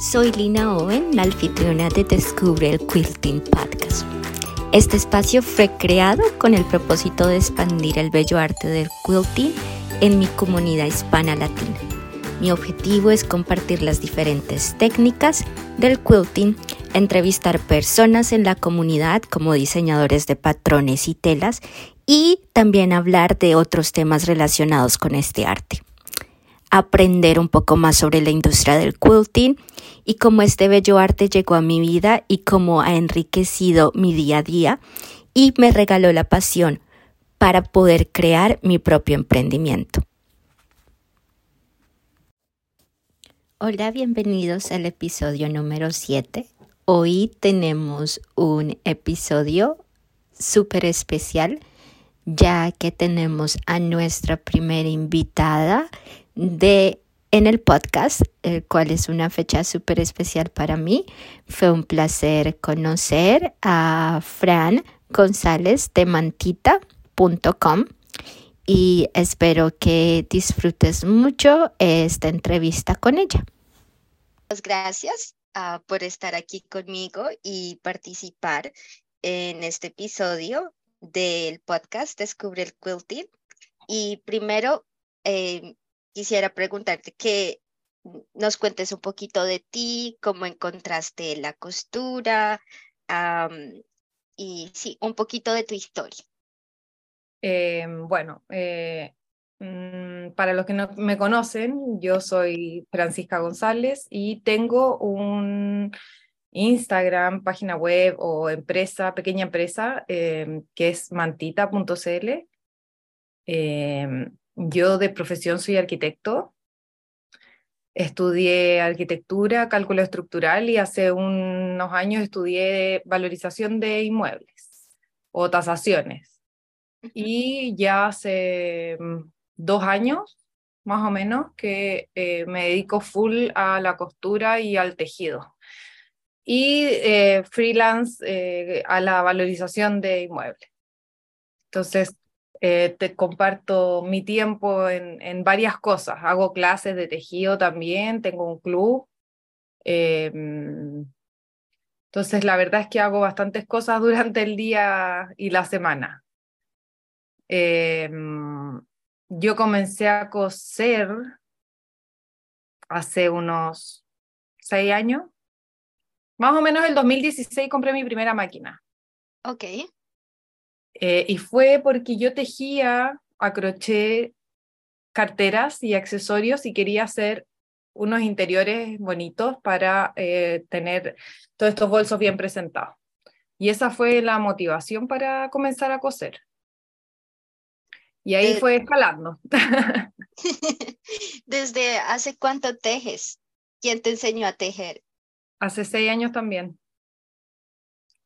Soy Lina Owen, la anfitriona de Descubre el Quilting Podcast. Este espacio fue creado con el propósito de expandir el bello arte del quilting en mi comunidad hispana latina. Mi objetivo es compartir las diferentes técnicas del quilting, entrevistar personas en la comunidad como diseñadores de patrones y telas y también hablar de otros temas relacionados con este arte aprender un poco más sobre la industria del quilting y cómo este bello arte llegó a mi vida y cómo ha enriquecido mi día a día y me regaló la pasión para poder crear mi propio emprendimiento. Hola, bienvenidos al episodio número 7. Hoy tenemos un episodio súper especial ya que tenemos a nuestra primera invitada de en el podcast, el cual es una fecha súper especial para mí. Fue un placer conocer a Fran González de mantita.com y espero que disfrutes mucho esta entrevista con ella. Muchas gracias uh, por estar aquí conmigo y participar en este episodio del podcast Descubre el Quilting. Y primero, eh, quisiera preguntarte que nos cuentes un poquito de ti, cómo encontraste la costura y sí, un poquito de tu historia. Eh, bueno, eh, mm, para los que no me conocen, yo soy Francisca González y tengo un Instagram, página web o empresa, pequeña empresa, eh, que es mantita.cl. Yo de profesión soy arquitecto. Estudié arquitectura, cálculo estructural y hace unos años estudié valorización de inmuebles o tasaciones. Y ya hace mm, dos años, más o menos, que eh, me dedico full a la costura y al tejido. Y eh, freelance eh, a la valorización de inmuebles. Entonces, eh, te comparto mi tiempo en, varias cosas. Hago clases de tejido también, tengo un club. Em, entonces, la verdad es que hago bastantes cosas durante el día y la semana. Em, yo comencé a coser hace unos seis años. Más o menos el 2016 compré mi primera máquina. Ok. Eh, y fue porque yo tejía a crochet carteras y accesorios y quería hacer unos interiores bonitos para eh, tener todos estos bolsos bien presentados. Y esa fue la motivación para comenzar a coser. Y ahí fue escalando. ¿Desde hace cuánto tejes? ¿Quién te enseñó a tejer? Hace seis años también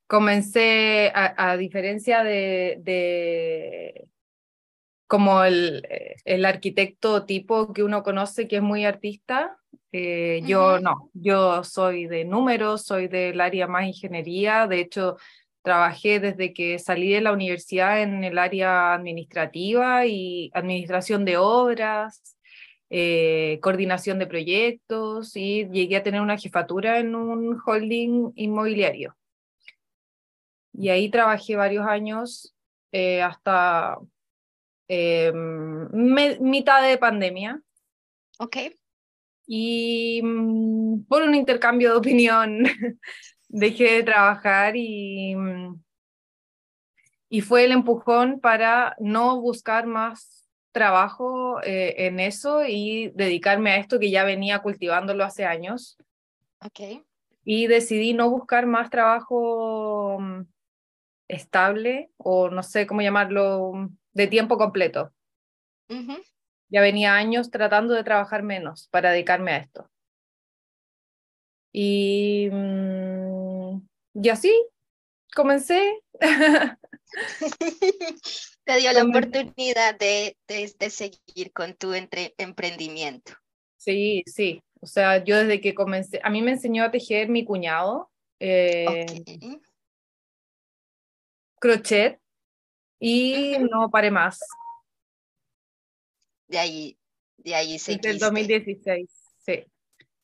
comencé, a, diferencia de, como el, el, arquitecto tipo que uno conoce que es muy artista, eh, yo no, yo soy de números, soy del área más ingeniería, de hecho trabajé desde que salí de la universidad en el área administrativa y administración de obras, eh, coordinación de proyectos y llegué a tener una jefatura en un holding inmobiliario. Y ahí trabajé varios años eh, hasta eh, mitad de pandemia. Ok. Y mm, por un intercambio de opinión dejé de trabajar y, mm, y fue el empujón para no buscar más trabajo eh, en eso y dedicarme a esto que ya venía cultivándolo hace años. Ok. Y decidí no buscar más trabajo mm, estable o no sé cómo llamarlo, de tiempo completo. Ya venía años tratando de trabajar menos para dedicarme a esto. Y, mm, y así comencé. Te dio la oportunidad de, de, seguir con tu entre, emprendimiento. Sí, sí. O sea, yo desde que comencé, a mí me enseñó a tejer mi cuñado. Eh, crochet y no paré más. De ahí, de ahí Desde el 2016, sí.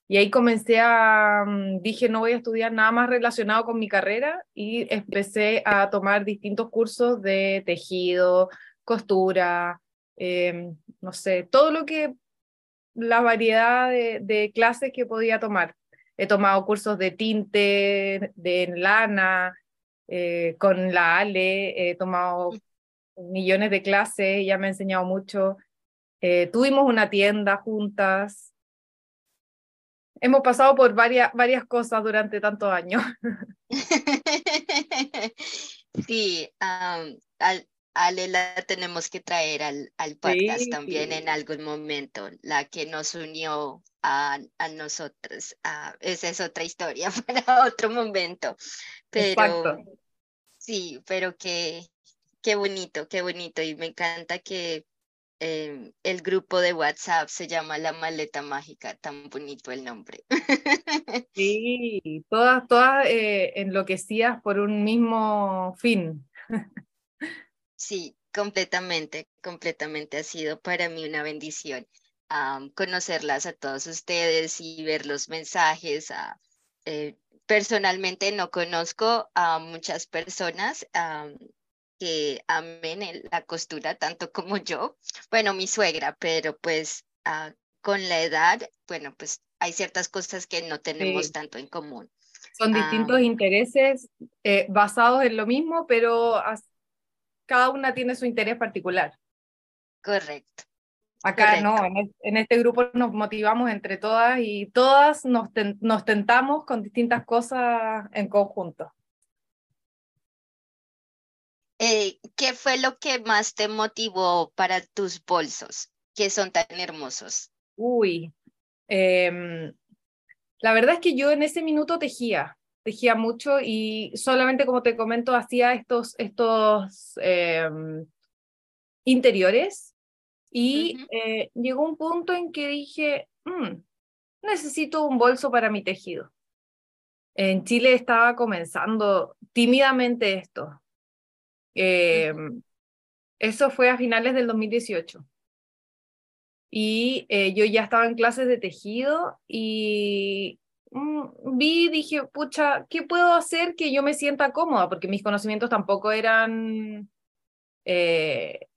Y ahí comencé a, mm, dije, no voy a estudiar nada más relacionado con mi carrera y empecé a tomar distintos cursos de tejido, costura, em, no sé, todo lo que, la variedad de, clases que podía tomar. He tomado cursos de tinte, de lana, eh, con la Ale, he tomado millones de clases, ella me ha enseñado mucho. Eh, tuvimos una tienda juntas, hemos pasado por varias, varias cosas durante tantos años. Sí, al, Ale la tenemos que traer al, al podcast también en algún momento, la que nos unió a, a nosotros. esa es otra historia para otro momento. Pero sí, pero qué, qué bonito, qué bonito. Y me encanta que Em, el grupo de WhatsApp se llama La Maleta Mágica, tan bonito el nombre. Sí, todas, todas eh, enloquecidas por un mismo fin. Sí, completamente, completamente. Ha sido para mí una bendición conocerlas a todos ustedes y ver los mensajes. Eh, personalmente no conozco a muchas personas que amen la costura tanto como yo. Bueno, mi suegra, pero pues ah, con la edad, bueno, pues hay ciertas cosas que no tenemos tanto en común. Son distintos intereses eh, basados en lo mismo, pero cada una tiene su interés particular. Correcto. Acá no, en, este grupo nos motivamos entre todas y todas nos, nos tentamos con distintas cosas en conjunto. Eh, ¿qué fue lo que más te motivó para tus bolsos, que son tan hermosos? Uy, em, la verdad es que yo en ese minuto tejía, tejía mucho y solamente como te comento hacía estos, estos em, interiores y eh, llegó un punto en que dije, mm, necesito un bolso para mi tejido. En Chile estaba comenzando tímidamente esto, eh, eso fue a finales del 2018. Y eh, yo ya estaba en clases de tejido y mm, vi, dije, pucha, ¿qué puedo hacer que yo me sienta cómoda? Porque mis conocimientos tampoco eran eh,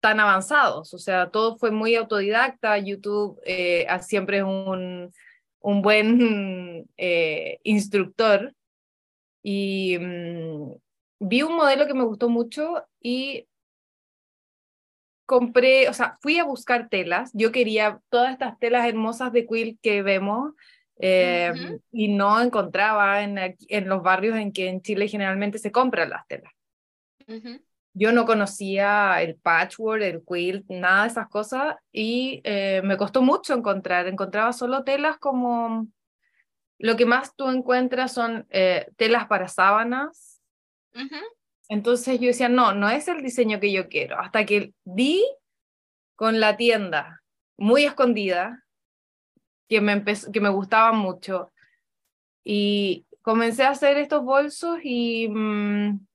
tan avanzados. O sea, todo fue muy autodidacta. YouTube siempre es un, un buen instructor. Y, mm, vi un modelo que me gustó mucho y compré, o sea, fui a buscar telas. Yo quería todas estas telas hermosas de quilt que vemos em, y no encontraba en, en, los barrios en que en Chile generalmente se compran las telas. Yo no conocía el patchwork, el quilt, nada de esas cosas y eh, me costó mucho encontrar. Encontraba solo telas como... Lo que más tú encuentras son eh, telas para sábanas, entonces yo decía, no, no es el diseño que yo quiero. Hasta que di con la tienda muy escondida, que me, que me gustaba mucho. Y comencé a hacer estos bolsos y, mm,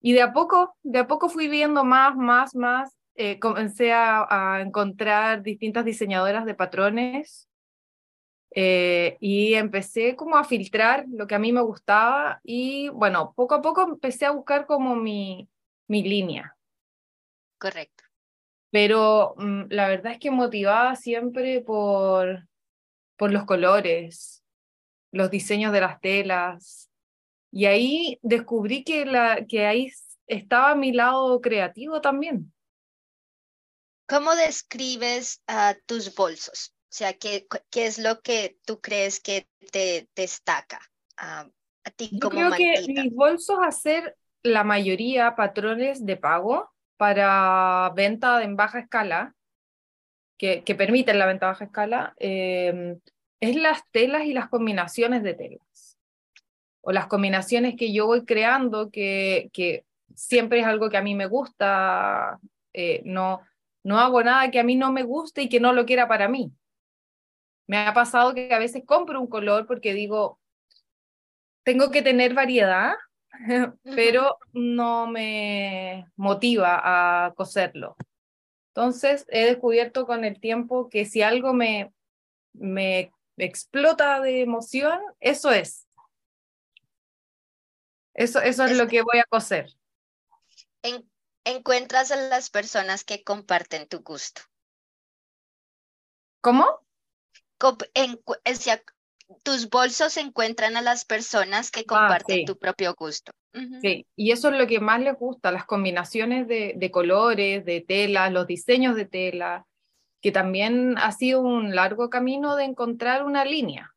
y de a poco, de a poco fui viendo más, más, más. Eh, comencé a, a, encontrar distintas diseñadoras de patrones eh, y empecé como a filtrar lo que a mí me gustaba y bueno, poco a poco empecé a buscar como mi, mi línea. Correcto. Pero mm, la verdad es que motivaba siempre por, por los colores, los diseños de las telas. Y ahí descubrí que, la, que ahí estaba mi lado creativo también. ¿Cómo describes a tus bolsos? O sea, ¿qué, qué es lo que tú crees que te destaca a ti Yo creo que mis bolsos hacer la mayoría patrones de pago para venta en baja escala, que, que permiten la venta a baja escala, em, es las telas y las combinaciones de telas. O las combinaciones que yo voy creando, que, que siempre es algo que a mí me gusta, eh, no, no hago nada que a mí no me guste y que no lo quiera para mí. Me ha pasado que a veces compro un color porque digo, tengo que tener variedad, pero no me motiva a coserlo. Entonces he descubierto con el tiempo que si algo me, me explota de emoción, eso es. Eso, eso es, lo que voy a coser. encuentras a las personas que comparten tu gusto. ¿Cómo? En, tus bolsos encuentran a las personas que ah, comparten tu propio gusto. Sí, y eso es lo que más les gusta, las combinaciones de, de colores, de tela, los diseños de tela, que también ha sido un largo camino de encontrar una línea.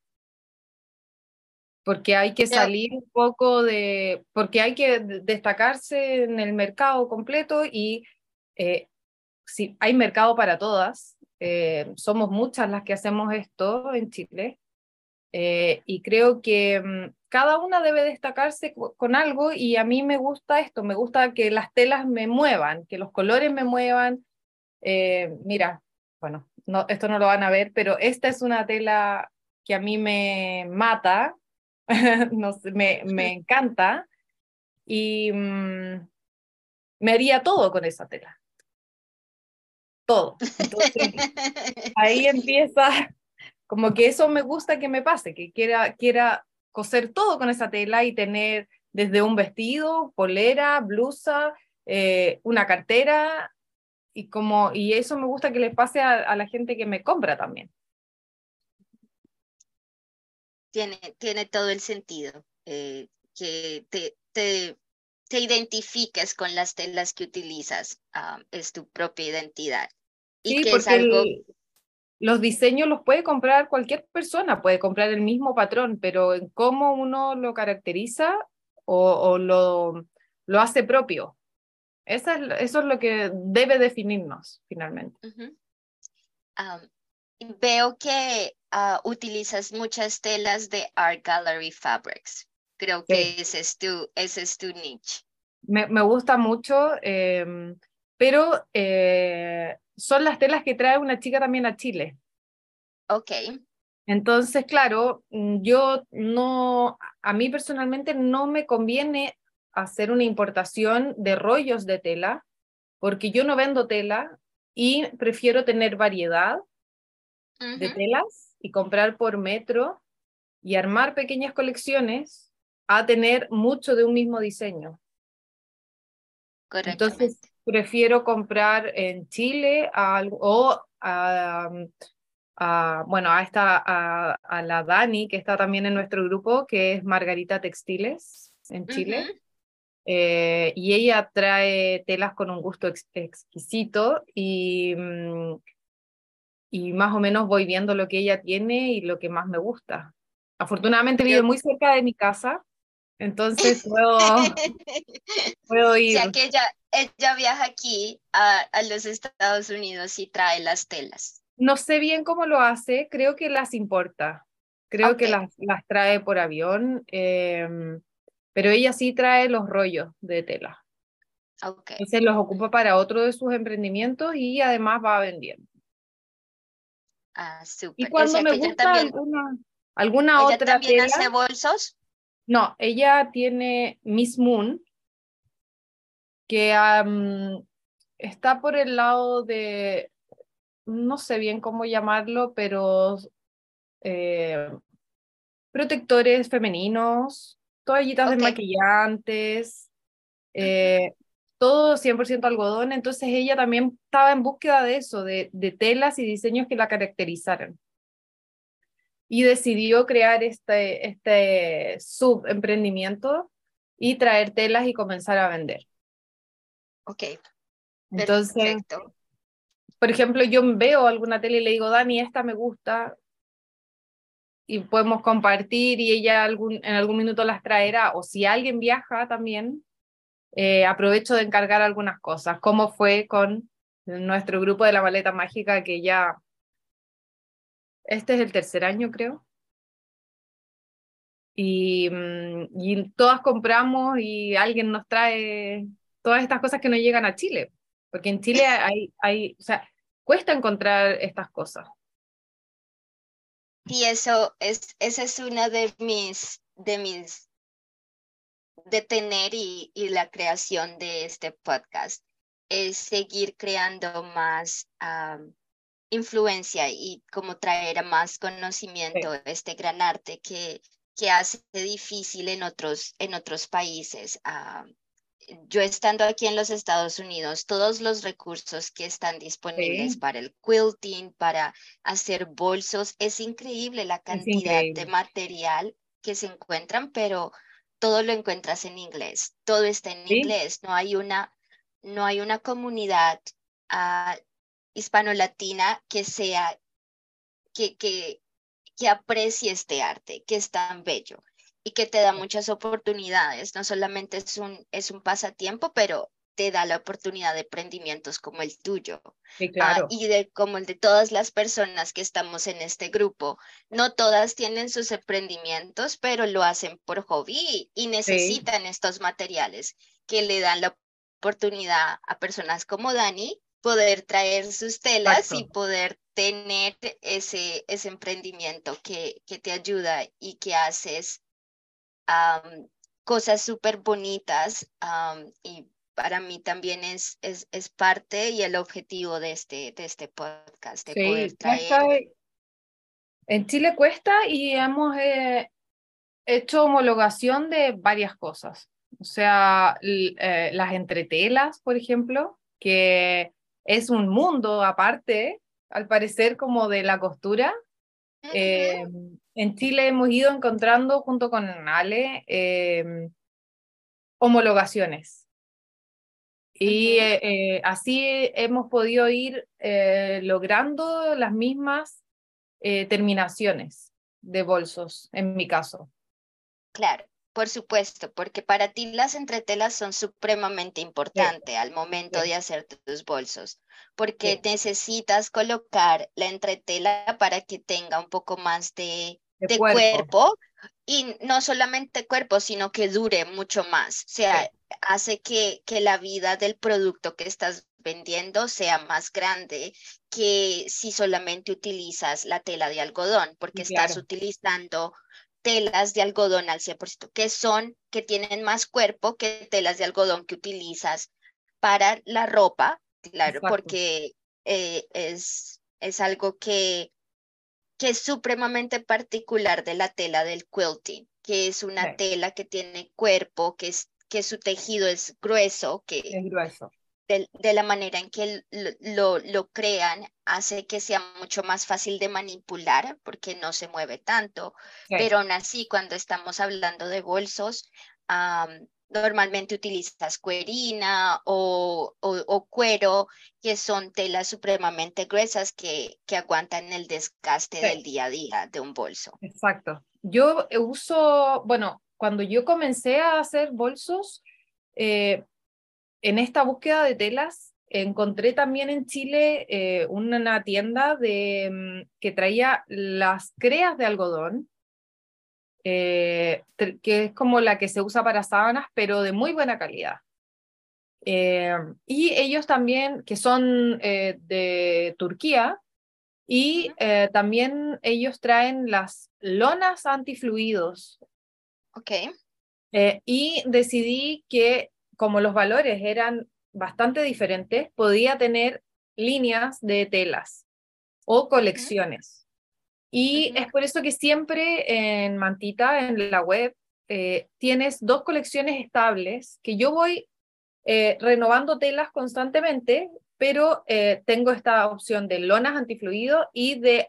Porque hay que salir un poco de, porque hay que destacarse en el mercado completo y eh, si hay mercado para todas, eh, somos muchas las que hacemos esto en Chile eh, y creo que mm, cada una debe destacarse con algo y a mí me gusta esto, me gusta que las telas me muevan, que los colores me muevan. mira, bueno, no, esto no lo van a ver, pero esta es una tela que a mí me mata, no me, me encanta y mm, me haría todo con esa tela. Todo. ahí empieza, como que eso me gusta que me pase, que quiera, quiera coser todo con esa tela y tener desde un vestido, polera, blusa, eh, una cartera, y, como, y eso me gusta que le pase a, la gente que me compra también. Tiene, tiene todo el sentido, eh, que te, te, te, identifiques con las telas que utilizas, ah, es tu propia identidad. Y que es algo... los diseños los puede comprar cualquier persona, puede comprar el mismo patrón, pero en cómo uno lo caracteriza o, o lo, lo hace propio. Eso es, eso es lo que debe definirnos finalmente. Veo que ah, utilizas muchas telas de Art Gallery Fabrics. Creo que ese, es tu, ese es tu niche. Me, me gusta mucho, em, pero eh, son las telas que trae una chica también a Chile. Ok. Entonces, claro, mm, yo no, a mí personalmente no me conviene hacer una importación de rollos de tela, porque yo no vendo tela y prefiero tener variedad de telas y comprar por metro y armar pequeñas colecciones a tener mucho de un mismo diseño. Entonces, prefiero comprar en Chile o a, bueno, a, esta, a, la Dani, que está también en nuestro grupo, que es Margarita Textiles en Chile. Eh, y ella trae telas con un gusto exquisito y, mm, y más o menos voy viendo lo que ella tiene y lo que más me gusta. Afortunadamente vive muy cerca de mi casa, entonces puedo, puedo ir. O que ella, ella viaja aquí a, a, los Estados Unidos y trae las telas. No sé bien cómo lo hace, creo que las importa, creo que las, las trae por avión. Eh, pero ella sí trae los rollos de tela. Okay. se los ocupa para otro de sus emprendimientos y además va vendiendo. Ah, súper. Y cuando me gusta alguna, alguna ¿ella otra también hace bolsos? No, ella tiene Miss Moon, que está por el lado de, no sé bien cómo llamarlo, pero eh, protectores femeninos, toallitas de maquillantes, eh, todo 100% algodón, entonces ella también estaba en búsqueda de eso, de, de telas y diseños que la caracterizaran. Y decidió crear este, este subemprendimiento y traer telas y comenzar a vender. Ok. Entonces, por ejemplo, yo veo alguna tela y le digo, Dani, esta me gusta, y podemos compartir y ella algún, en algún minuto las traerá. O si alguien viaja también, eh, aprovecho de encargar algunas cosas, como fue con nuestro grupo de la maleta mágica que ya, este es el tercer año creo. Y, mm, y todas compramos y alguien nos trae todas estas cosas que no llegan a Chile, porque en Chile hay, hay o sea, cuesta encontrar estas cosas. Y eso es, esa es una de mis, de mis, de tener y, y la creación de este podcast, es seguir creando más influencia y como traer a más conocimiento este gran arte que, que hace difícil en otros, en otros países. Ah, yo estando aquí en los Estados Unidos, todos los recursos que están disponibles para el quilting, para hacer bolsos, es increíble la cantidad de material que se encuentran, pero todo lo encuentras en inglés, todo está en inglés, no hay una, no hay una comunidad uh, hispano-latina que sea, que, que, que aprecie este arte, que es tan bello y que te da muchas oportunidades. No solamente es un, es un pasatiempo, pero te da la oportunidad de emprendimientos como el tuyo sí, claro. y de como el de todas las personas que estamos en este grupo. No todas tienen sus emprendimientos, pero lo hacen por hobby y necesitan estos materiales que le dan la oportunidad a personas como Dani poder traer sus telas y poder tener ese, ese emprendimiento que, que te ayuda y que haces cosas súper bonitas y para mí también es, es, es, parte y el objetivo de este, de este podcast, de poder traer... en Chile cuesta y hemos eh, hecho homologación de varias cosas. O sea, eh, las entretelas, por ejemplo, que es un mundo aparte, al parecer, como de la costura. En Chile hemos ido encontrando junto con Ale em, homologaciones. Y eh, eh, así hemos podido ir eh, logrando las mismas terminaciones de bolsos, en mi caso. Claro. Por supuesto, porque para ti las entretelas son supremamente importantes al momento de hacer tus bolsos, porque necesitas colocar la entretela para que tenga un poco más de, de, cuerpo. y no solamente cuerpo, sino que dure mucho más. O sea, hace que, que la vida del producto que estás vendiendo sea más grande que si solamente utilizas la tela de algodón, porque estás utilizando telas de algodón al 100%, que son, que tienen más cuerpo que telas de algodón que utilizas para la ropa, claro, porque eh, es, es algo que, que es supremamente particular de la tela del quilting, que es una tela que tiene cuerpo, que, es, que su tejido es grueso, que, es grueso de, la manera en que lo, lo, crean hace que sea mucho más fácil de manipular porque no se mueve tanto, pero aún así cuando estamos hablando de bolsos, normalmente utilizas cuerina o, o, cuero, que son telas supremamente gruesas que, que aguantan el desgaste del día a día de un bolso. Exacto. Yo uso, bueno, cuando yo comencé a hacer bolsos, eh, en esta búsqueda de telas encontré también en Chile eh, una tienda de, mm, que traía las creas de algodón, eh, que es como la que se usa para sábanas, pero de muy buena calidad. Eh, y ellos también, que son de Turquía, y también ellos traen las lonas antifluidos. Ok. y decidí que como los valores eran bastante diferentes, podía tener líneas de telas o colecciones. Y es por eso que siempre en Mantita, en la web, eh, tienes dos colecciones estables que yo voy eh, renovando telas constantemente, pero eh, tengo esta opción de lonas antifluido y de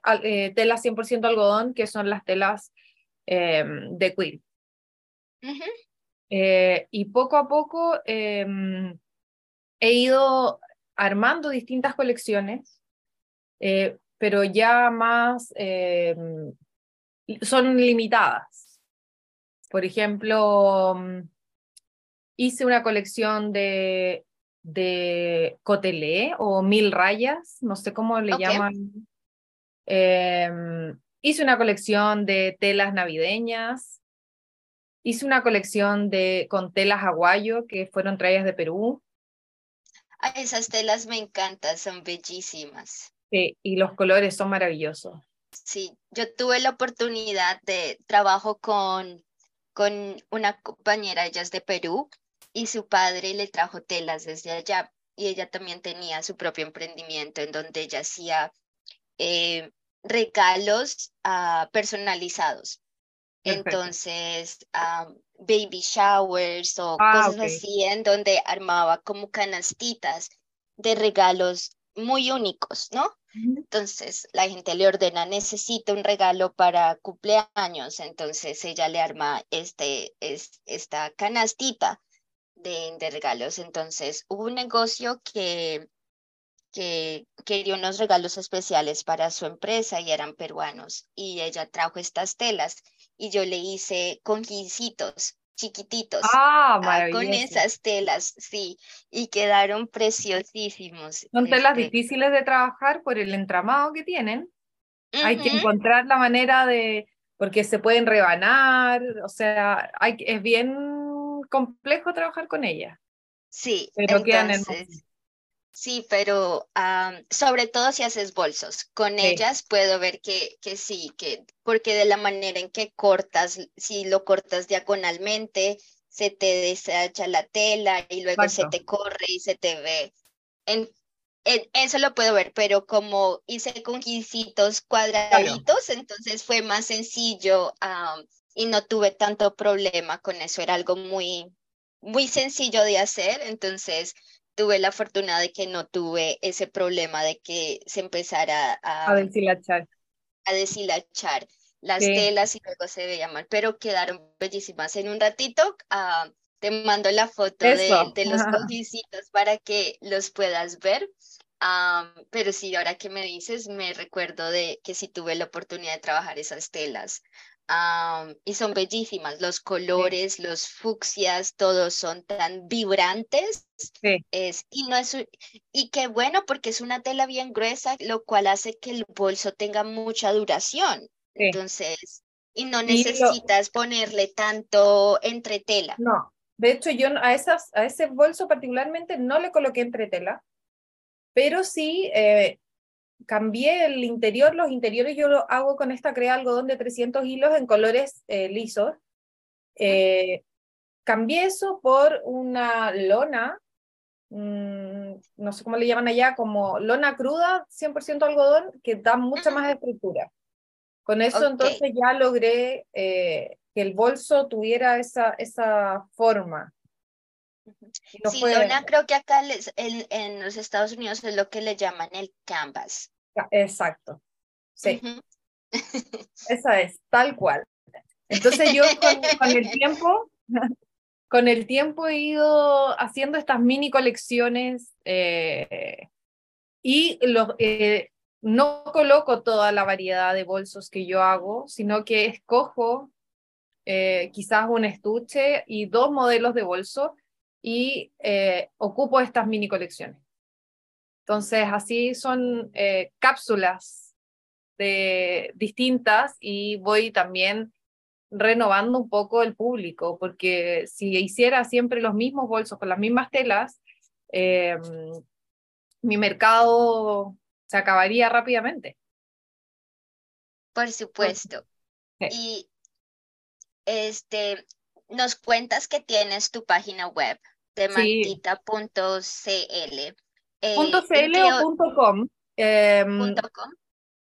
telas 100% algodón, que son las telas em, Eh, y poco a poco em, he ido armando distintas colecciones, eh, pero ya más em, son limitadas. Por ejemplo, mm, hice una colección de, de cotelé o mil rayas, no sé cómo le llaman. Em, hice una colección de telas navideñas, Hice una colección de, con telas aguayo que fueron traídas de Perú. esas telas me encantan, son bellísimas. Sí, y los colores son maravillosos. Sí, yo tuve la oportunidad de trabajo con, con una compañera, ella es de Perú, y su padre le trajo telas desde allá, y ella también tenía su propio emprendimiento en donde ella hacía eh, regalos ah, personalizados. Entonces, baby showers o ah, cosas así en donde armaba como canastitas de regalos muy únicos, ¿no? Entonces la gente le ordena, necesita un regalo para cumpleaños, entonces ella le arma este, es, esta canastita de, de, regalos. Entonces hubo un negocio que, que quería unos regalos especiales para su empresa y eran peruanos. Y ella trajo estas telas y yo le hice conjincitos chiquititos ah, ah con esas telas, sí, y quedaron preciosísimos. Son telas este difíciles de trabajar por el entramado que tienen. Hay que encontrar la manera de, porque se pueden rebanar, o sea, hay, es bien complejo trabajar con ellas. Sí, pero entonces, quedan Sí, pero sobre todo si haces bolsos. Con ellas puedo ver que, que sí, que porque de la manera en que cortas, si lo cortas diagonalmente, se te deshacha la tela y luego se te corre y se te ve. En, eso lo puedo ver, pero como hice con guisitos cuadraditos, entonces fue más sencillo y no tuve tanto problema con eso. Era algo muy, muy sencillo de hacer, entonces tuve la fortuna de que no tuve ese problema de que se empezara a, a deshilachar. A deshilachar las telas y luego se veía mal, pero quedaron bellísimas. En un ratito ah, te mando la foto de, de, los cojicitos para que los puedas ver. Ah, pero sí, ahora que me dices, me recuerdo de que sí tuve la oportunidad de trabajar esas telas y son bellísimas, los colores, los fucsias, todos son tan vibrantes. Es, y, no es, y qué bueno porque es una tela bien gruesa, lo cual hace que el bolso tenga mucha duración. Entonces, y no necesitas ponerle tanto entre tela. No, de hecho yo a, esas, a ese bolso particularmente no le coloqué entre tela, pero sí eh, cambié el interior, los interiores yo lo hago con esta crea algodón de 300 hilos en colores eh, lisos. Eh, cambié eso por una lona, mm, no sé cómo le llaman allá, como lona cruda, 100% algodón, que da mucha más estructura. Con eso entonces ya logré eh, que el bolso tuviera esa, esa forma. Sí, lona creo que acá en, en, los Estados Unidos es lo que le llaman el canvas. Exacto. Sí. Esa es, tal cual. Entonces yo con, el tiempo, con el tiempo he ido haciendo estas mini colecciones eh, y los, eh, no coloco toda la variedad de bolsos que yo hago, sino que escojo eh, quizás un estuche y dos modelos de bolso y ocupo estas mini colecciones. Entonces, así son eh, cápsulas de, distintas y voy también renovando un poco el público, porque si hiciera siempre los mismos bolsos con las mismas telas, eh, mi mercado se acabaría rápidamente. Por supuesto. Y este, nos cuentas que tienes tu página web de mantita.cl. Eh, .cl o .com. Em, .com.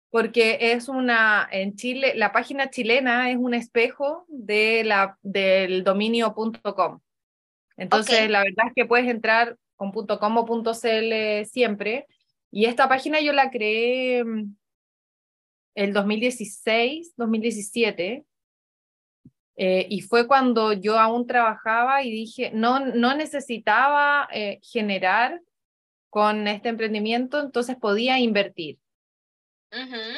Porque es una, en Chile, la página chilena es un espejo de la, del dominio .com. Entonces, la verdad es que puedes entrar con .com o .cl siempre. Y esta página yo la creé em, el 2016, 2017. Eh, y fue cuando yo aún trabajaba y dije, no, no necesitaba eh, generar con este emprendimiento, entonces podía invertir.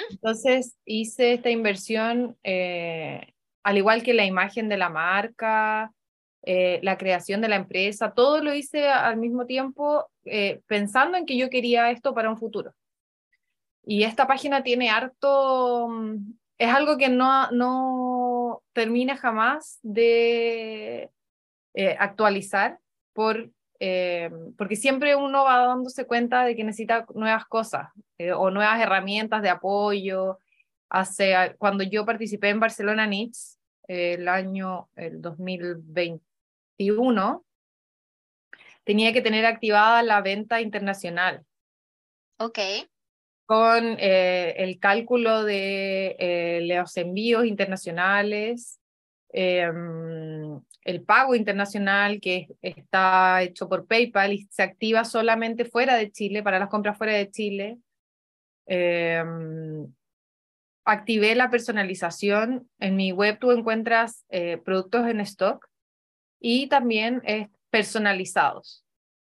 Entonces hice esta inversión, eh, al igual que la imagen de la marca, la creación de la empresa, todo lo hice al mismo tiempo pensando en que yo quería esto para un futuro. Y esta página tiene harto, mm, es algo que no, no termina jamás de actualizar por eh, porque siempre uno va dándose cuenta de que necesita nuevas cosas eh, o nuevas herramientas de apoyo. Hace, cuando yo participé en Barcelona Needs eh, el año el 2021, tenía que tener activada la venta internacional. Ok. Con eh, el cálculo de eh, los envíos internacionales, em, el pago internacional que está hecho por PayPal y se activa solamente fuera de Chile, para las compras fuera de Chile. Em, activé la personalización. En mi web tú encuentras eh, productos en stock y también personalizados.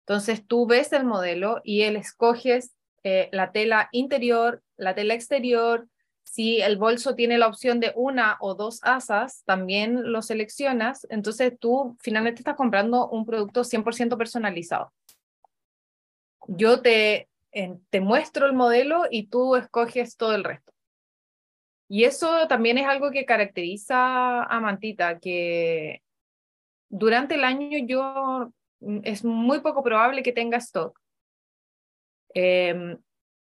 Entonces tú ves el modelo y él escoges eh, la tela interior, la tela exterior. Si el bolso tiene la opción de una o dos asas, también lo seleccionas. Entonces tú finalmente estás comprando un producto 100% personalizado. Yo te, te muestro el modelo y tú escoges todo el resto. Y eso también es algo que caracteriza a Mantita, que durante el año yo mm, es muy poco probable que tenga stock. Em,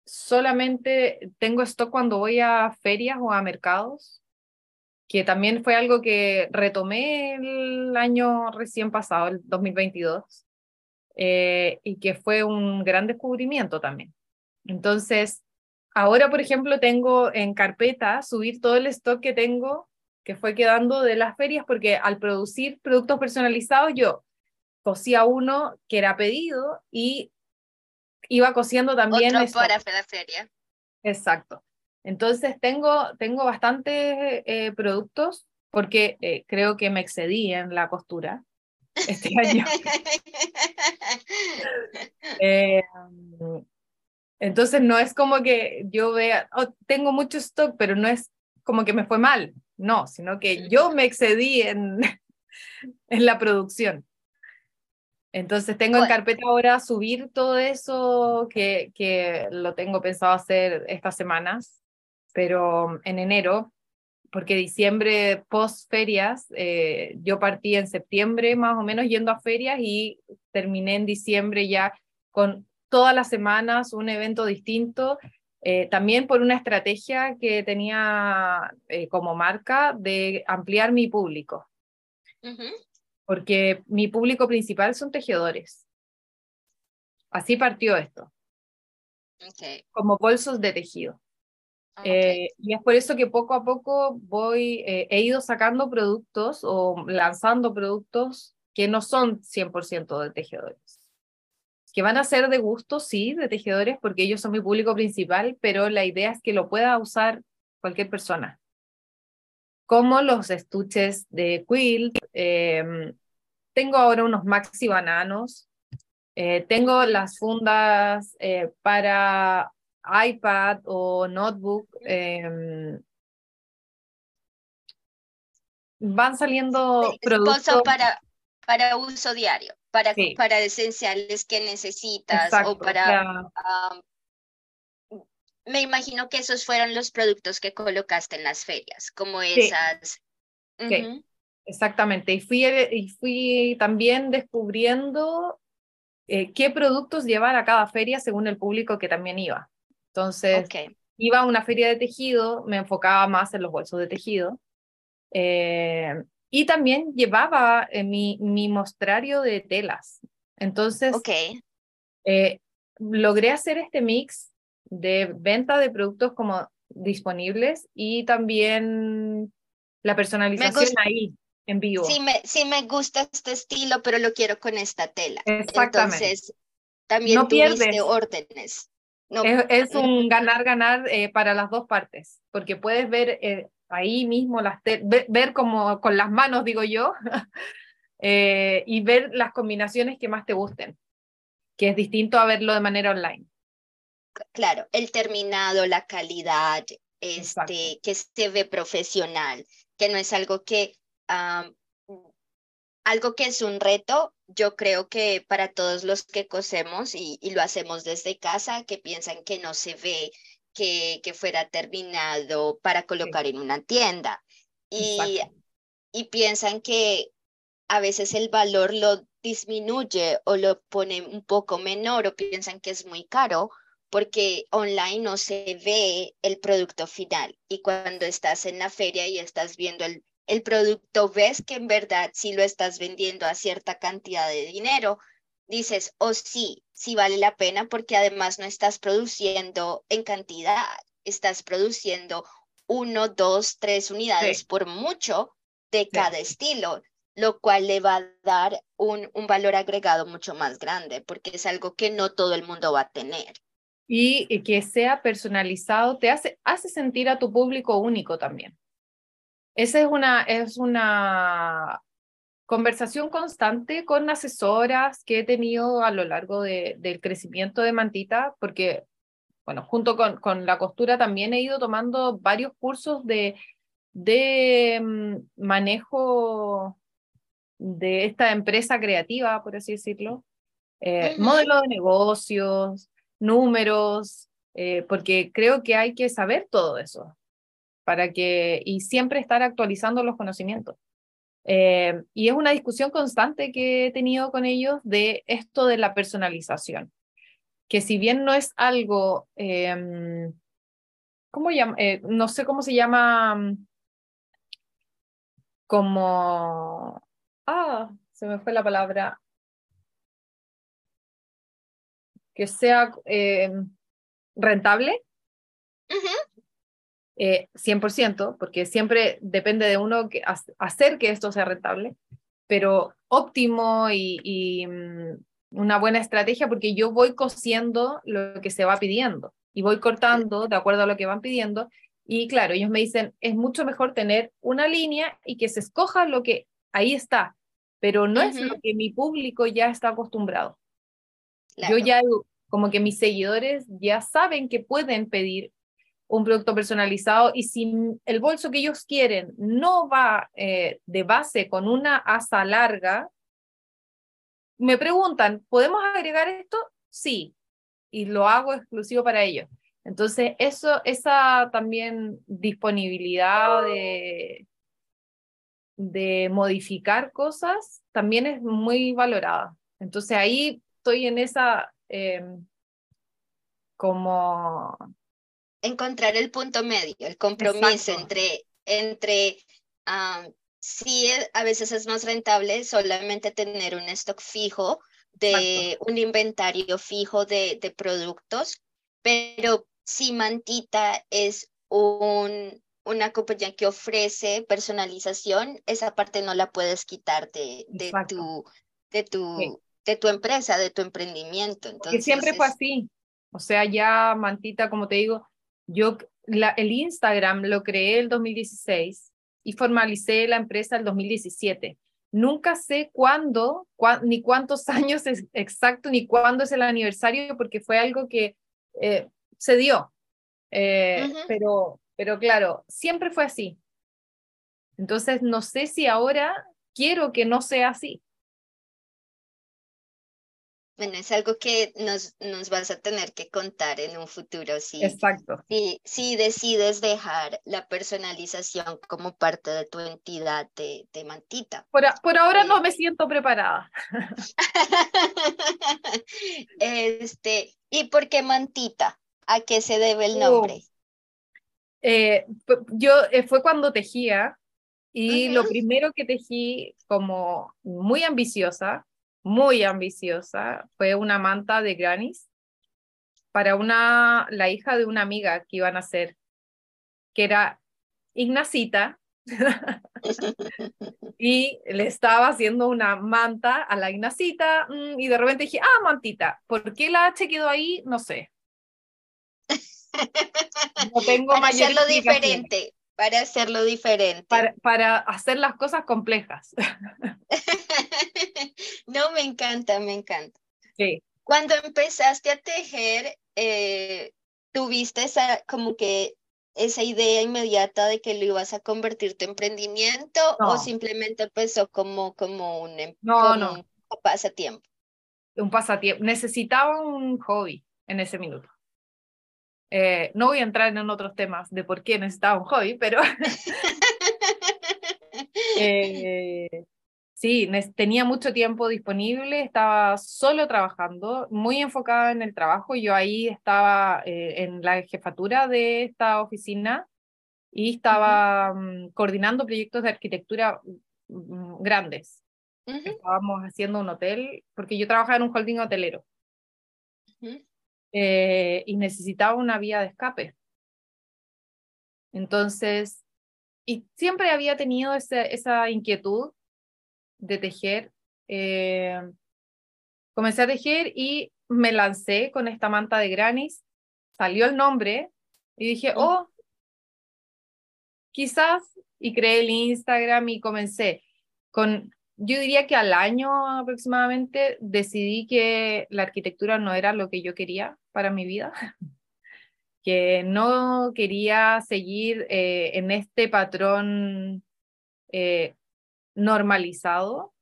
solamente tengo stock cuando voy a ferias o a mercados, que también fue algo que retomé el año recién pasado, el 2022, eh, y que fue un gran descubrimiento también. Entonces, ahora, por ejemplo, tengo en carpeta subir todo el stock que tengo, que fue quedando de las ferias, porque al producir productos personalizados, yo cosía uno que era pedido y iba cosiendo también. Otro para la feria. Exacto. Entonces tengo, tengo bastantes eh, productos porque eh, creo que me excedí en la costura este año. Eh, entonces no es como que yo vea, oh, tengo mucho stock, pero no es como que me fue mal, no, sino que yo me excedí en, en la producción. Entonces tengo en carpeta ahora subir todo eso que, que lo tengo pensado hacer estas semanas, pero en enero, porque diciembre post ferias, eh, yo partí en septiembre más o menos yendo a ferias y terminé en diciembre ya con todas las semanas un evento distinto, eh, también por una estrategia que tenía eh, como marca de ampliar mi público porque mi público principal son tejedores. Así partió esto. Como bolsos de tejido. Ah, eh, y es por eso que poco a poco voy, eh, he ido sacando productos o lanzando productos que no son 100% de tejedores. Que van a ser de gusto, sí, de tejedores, porque ellos son mi público principal, pero la idea es que lo pueda usar cualquier persona. Como los estuches de quilt, em, tengo ahora unos maxi bananos. Eh, tengo las fundas eh, para iPad o notebook. Em, van saliendo productos. para, para uso diario, para, para esenciales que necesitas o para... me imagino que esos fueron los productos que colocaste en las ferias, como esas. Exactamente, y fui, y fui también descubriendo eh, qué productos llevar a cada feria según el público que también iba. Entonces, iba a una feria de tejido, me enfocaba más en los bolsos de tejido, eh, y también llevaba eh, mi, mi mostrario de telas. Entonces, logré hacer este mix de venta de productos como disponibles y también la personalización ahí en vivo. Sí me, sí me gusta este estilo, pero lo quiero con esta tela. Entonces, también no tuviste órdenes. No. Es, un ganar-ganar eh, para las dos partes, porque puedes ver eh, ahí mismo, las ver, como con las manos, digo yo, eh, y ver las combinaciones que más te gusten, que es distinto a verlo de manera online. Claro, el terminado, la calidad, este, que se ve profesional, que no es algo que algo que es un reto, yo creo que para todos los que cosemos y, lo hacemos desde casa, que piensan que no se ve, que, que fuera terminado para colocar en una tienda. Y, y piensan que a veces el valor lo disminuye o lo pone un poco menor o piensan que es muy caro porque online no se ve el producto final. Y cuando estás en la feria y estás viendo el, el producto, ves que en verdad si lo estás vendiendo a cierta cantidad de dinero. Dices, oh sí, sí vale la pena porque además no estás produciendo en cantidad, estás produciendo uno, dos, tres unidades por mucho de cada estilo, lo cual le va a dar un, un valor agregado mucho más grande porque es algo que no todo el mundo va a tener. Y, que sea personalizado te hace, hace sentir a tu público único también. Esa es una, es una conversación constante con asesoras que he tenido a lo largo de, del crecimiento de Mantita, porque, bueno, junto con, con la costura también he ido tomando varios cursos de, de mm, manejo de esta empresa creativa, por así decirlo, eh, modelo de negocios, números, eh, porque creo que hay que saber todo eso para que y siempre estar actualizando los conocimientos. Eh, y es una discusión constante que he tenido con ellos de esto de la personalización, que si bien no es algo, eh, ¿cómo llama? no sé cómo se llama, como, ah, se me fue la palabra, que sea eh, rentable. 100%, eh, porque siempre depende de uno que, hacer que esto sea rentable, pero óptimo y, mm, una buena estrategia porque yo voy cosiendo lo que se va pidiendo y voy cortando de acuerdo a lo que van pidiendo. Y claro, ellos me dicen, es mucho mejor tener una línea y que se escoja lo que ahí está, pero no es lo que mi público ya está acostumbrado. Yo ya, como que mis seguidores ya saben que pueden pedir un producto personalizado y si el bolso que ellos quieren no va eh, de base con una asa larga, me preguntan, ¿podemos agregar esto? Sí, y lo hago exclusivo para ellos. Entonces, eso, esa también disponibilidad de, de modificar cosas también es muy valorada. Entonces ahí estoy en esa em, como... Encontrar el punto medio, el compromiso entre, entre sí, a veces es más rentable solamente tener un stock fijo de un inventario fijo de, de productos, pero si Mantita es un, una compañía que ofrece personalización, esa parte no la puedes quitar de, de tu, de, tu, de tu empresa, de tu emprendimiento. Entonces, siempre fue así. O sea, ya Mantita, como te digo, yo la, el Instagram lo creé el 2016 y formalicé la empresa el 2017. Nunca sé cuándo, ni cuántos años es exacto, ni cuándo es el aniversario, porque fue algo que eh, se dio. Eh, pero pero claro, siempre fue así. Entonces, no sé si ahora quiero que no sea así. Bueno, es algo que nos, nos vas a tener que contar en un futuro. Si, Exacto. Si, si decides dejar la personalización como parte de tu entidad de, de mantita. Por, por ahora no me siento preparada. este, ¿Y por qué mantita? ¿A qué se debe el nombre? Eh, yo eh, fue cuando tejía y lo primero que tejí como muy ambiciosa, muy ambiciosa, fue una manta de granis para una, la hija de una amiga que iban a hacer, que era Ignacita, y le estaba haciendo una manta a la Ignacita mm, y de repente dije, ah, mantita, ¿por qué la H quedó ahí? No sé. No tengo para hacerlo diferente, para hacerlo diferente. Para, hacer las cosas complejas. no, me encanta, me encanta. Sí. Cuando empezaste a tejer, eh, tuviste esa como que esa idea inmediata de que lo ibas a convertir tu emprendimiento o simplemente empezó como, como un, em, no, no. un pasatiempo? Un pasatiempo. Necesitaba un hobby en ese minuto. Eh, no voy a entrar en otros temas de por qué necesitaba un hobby, pero eh, sí, tenía mucho tiempo disponible, estaba solo trabajando, muy enfocada en el trabajo. Yo ahí estaba eh, en la jefatura de esta oficina y estaba mm, coordinando proyectos de arquitectura mm, grandes. Estábamos haciendo un hotel, porque yo trabajaba en un holding hotelero. Eh, y necesitaba una vía de escape. Entonces, y siempre había tenido ese, esa inquietud de tejer. Eh, comencé a tejer y me lancé con esta manta de granis, salió el nombre y dije, oh, quizás, y creé el Instagram y comencé con, yo diría que al año aproximadamente decidí que la arquitectura no era lo que yo quería para mi vida, que no quería seguir eh, en este patrón eh, normalizado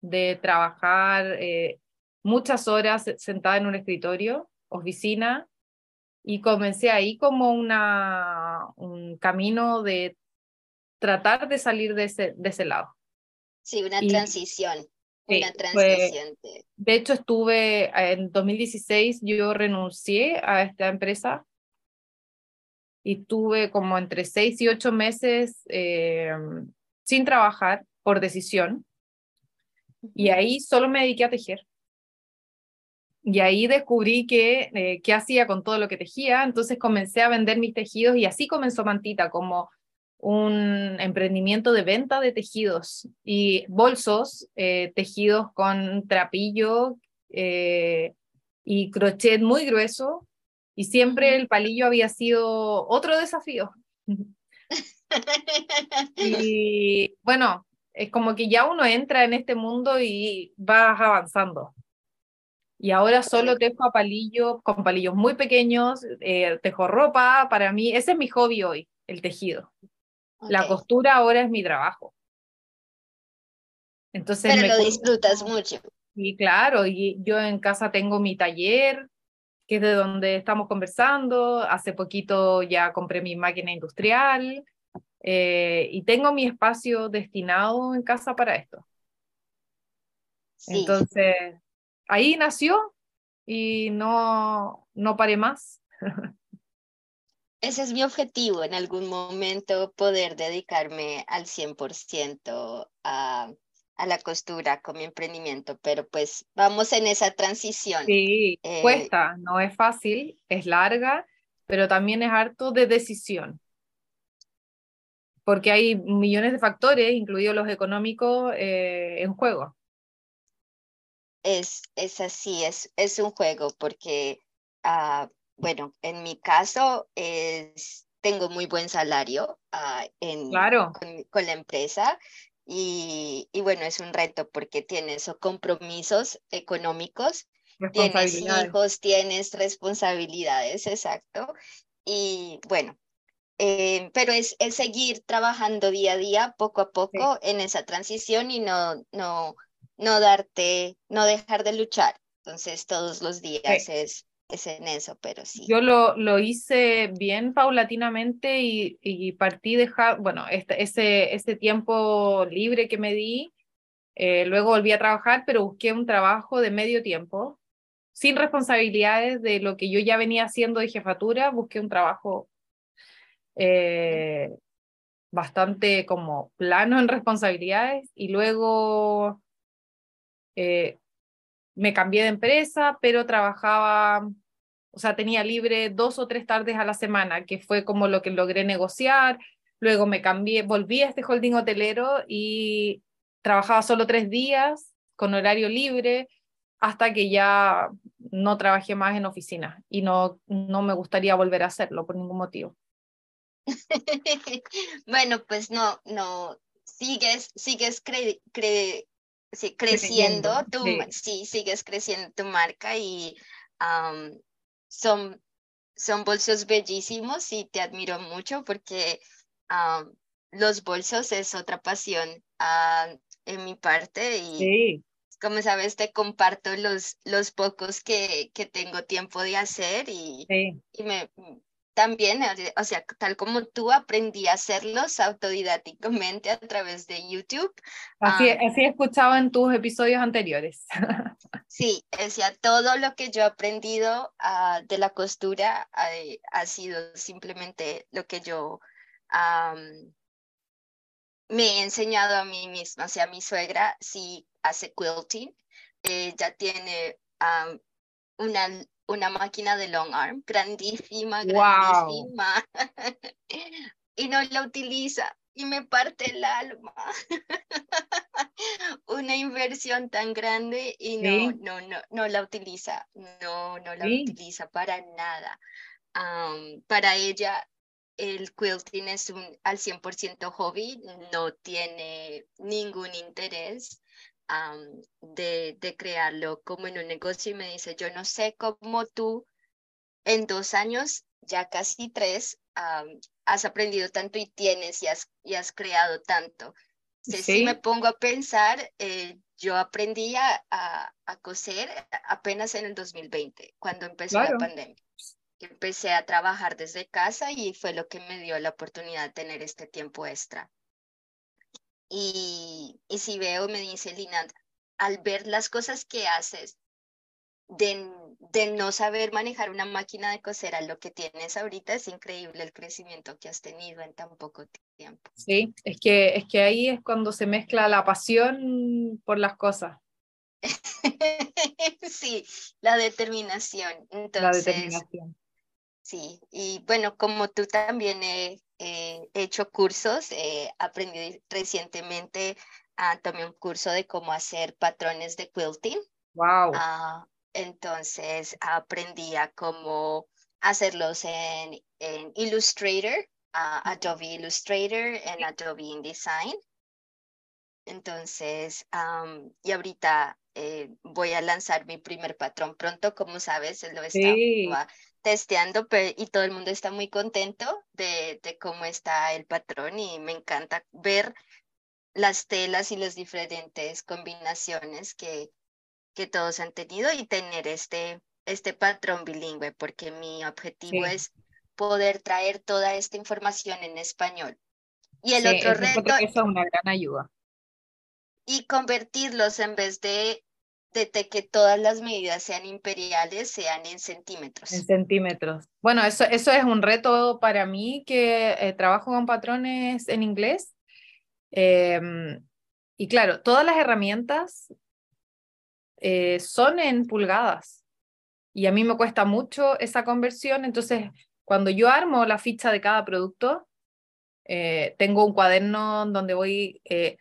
de trabajar eh, muchas horas sentada en un escritorio, oficina, y comencé ahí como una, un camino de tratar de salir de ese, de ese lado. Sí, una transición. una transición. de... hecho, estuve en 2016, yo renuncié a esta empresa y tuve como entre seis y ocho meses eh, sin trabajar por decisión. Y ahí solo me dediqué a tejer. Y ahí descubrí que, eh, qué hacía con todo lo que tejía, entonces comencé a vender mis tejidos y así comenzó Mantita como un emprendimiento de venta de tejidos y bolsos eh, tejidos con trapillo eh, y crochet muy grueso y siempre el palillo había sido otro desafío. y bueno, es como que ya uno entra en este mundo y vas avanzando. Y ahora solo tejo a palillo, con palillos muy pequeños, eh, tejo ropa, para mí, ese es mi hobby hoy, el tejido. La costura ahora es mi trabajo. Entonces Pero lo disfrutas mucho. Y claro, y yo en casa tengo mi taller, que es de donde estamos conversando. Hace poquito ya compré mi máquina industrial eh, y tengo mi espacio destinado en casa para esto. Entonces, ahí nació y no, no paré más. Ese es mi objetivo, en algún momento poder dedicarme al 100% a, a la costura con mi emprendimiento, pero pues vamos en esa transición. Sí, eh, cuesta, no es fácil, es larga, pero también es harto de decisión. Porque hay millones de factores, incluidos los económicos, eh, en juego es, es así, es, es un juego porque, uh, bueno, en mi caso es, tengo muy buen salario uh, en, claro. con, la empresa y, y, bueno, es un reto porque tienes compromisos económicos, tienes hijos, tienes responsabilidades, exacto. Y bueno, eh, pero es, es, seguir trabajando día a día, poco a poco, en esa transición y no, no, no darte, no dejar de luchar. Entonces todos los días es, es en eso, pero sí. Yo lo, lo hice bien paulatinamente y, y partí dejar, bueno, este, ese, ese tiempo libre que me di, eh, luego volví a trabajar, pero busqué un trabajo de medio tiempo, sin responsabilidades de lo que yo ya venía haciendo de jefatura, busqué un trabajo eh, bastante como plano en responsabilidades y luego eh, me cambié de empresa, pero trabajaba, o sea, tenía libre dos o tres tardes a la semana, que fue como lo que logré negociar. Luego me cambié, volví a este holding hotelero y trabajaba solo tres días con horario libre hasta que ya no trabajé más en oficina y no, no me gustaría volver a hacerlo por ningún motivo. bueno, pues no, no, sigues, sigues cre sí, creciendo, tu, sí. sigues creciendo tu marca y son, son bolsos bellísimos y te admiro mucho porque los bolsos es otra pasión ah, en mi parte y como sabes te comparto los, los pocos que, que tengo tiempo de hacer y, y me, también, o sea, tal como tú aprendí a hacerlos autodidácticamente a través de YouTube. Así, así he escuchado en tus episodios anteriores. sí, o sea, todo lo que yo he aprendido uh, de la costura uh, ha sido simplemente lo que yo me he enseñado a mí misma, o sea, mi suegra sí hace quilting, ella tiene una, una máquina de long arm grandísima, grandísima, y no la utiliza y me parte el alma. Una inversión tan grande y no, no, no, no la utiliza, no, no la utiliza para nada. para ella, el quilting es un al 100% hobby, no tiene ningún interés de, de crearlo como en un negocio y me dice, yo no sé cómo tú en dos años, ya casi tres, has aprendido tanto y tienes y has, y has creado tanto. Si me pongo a pensar, eh, yo aprendí a, a, coser apenas en el 2020, cuando empezó la pandemia. Empecé a trabajar desde casa y fue lo que me dio la oportunidad de tener este tiempo extra. Y, y si veo, me dice Lina, al ver las cosas que haces, de, de, no saber manejar una máquina de coser a lo que tienes ahorita, es increíble el crecimiento que has tenido en tan poco tiempo. Sí, es que, es que ahí es cuando se mezcla la pasión por las cosas. sí, la determinación. Entonces, la determinación. Sí, y bueno, como tú también he, hecho cursos, eh, aprendí recientemente a tomé un curso de cómo hacer patrones de quilting. Wow. Entonces aprendí a cómo hacerlos en, en Illustrator, Adobe Illustrator, en Adobe InDesign. Entonces, y ahorita eh, voy a lanzar mi primer patrón pronto, como sabes, lo estaba testeando y todo el mundo está muy contento de, de cómo está el patrón y me encanta ver las telas y las diferentes combinaciones que, que todos han tenido y tener este, este patrón bilingüe, porque mi objetivo es poder traer toda esta información en español. Y el otro reto... es una gran ayuda. Y convertirlos en vez de, de, que todas las medidas sean imperiales, sean en centímetros. En centímetros. Bueno, eso, eso es un reto para mí que eh, trabajo con patrones en inglés. Em, y claro, todas las herramientas eh, son en pulgadas. Y a mí me cuesta mucho esa conversión. Entonces, cuando yo armo la ficha de cada producto, eh, tengo un cuaderno donde voy eh,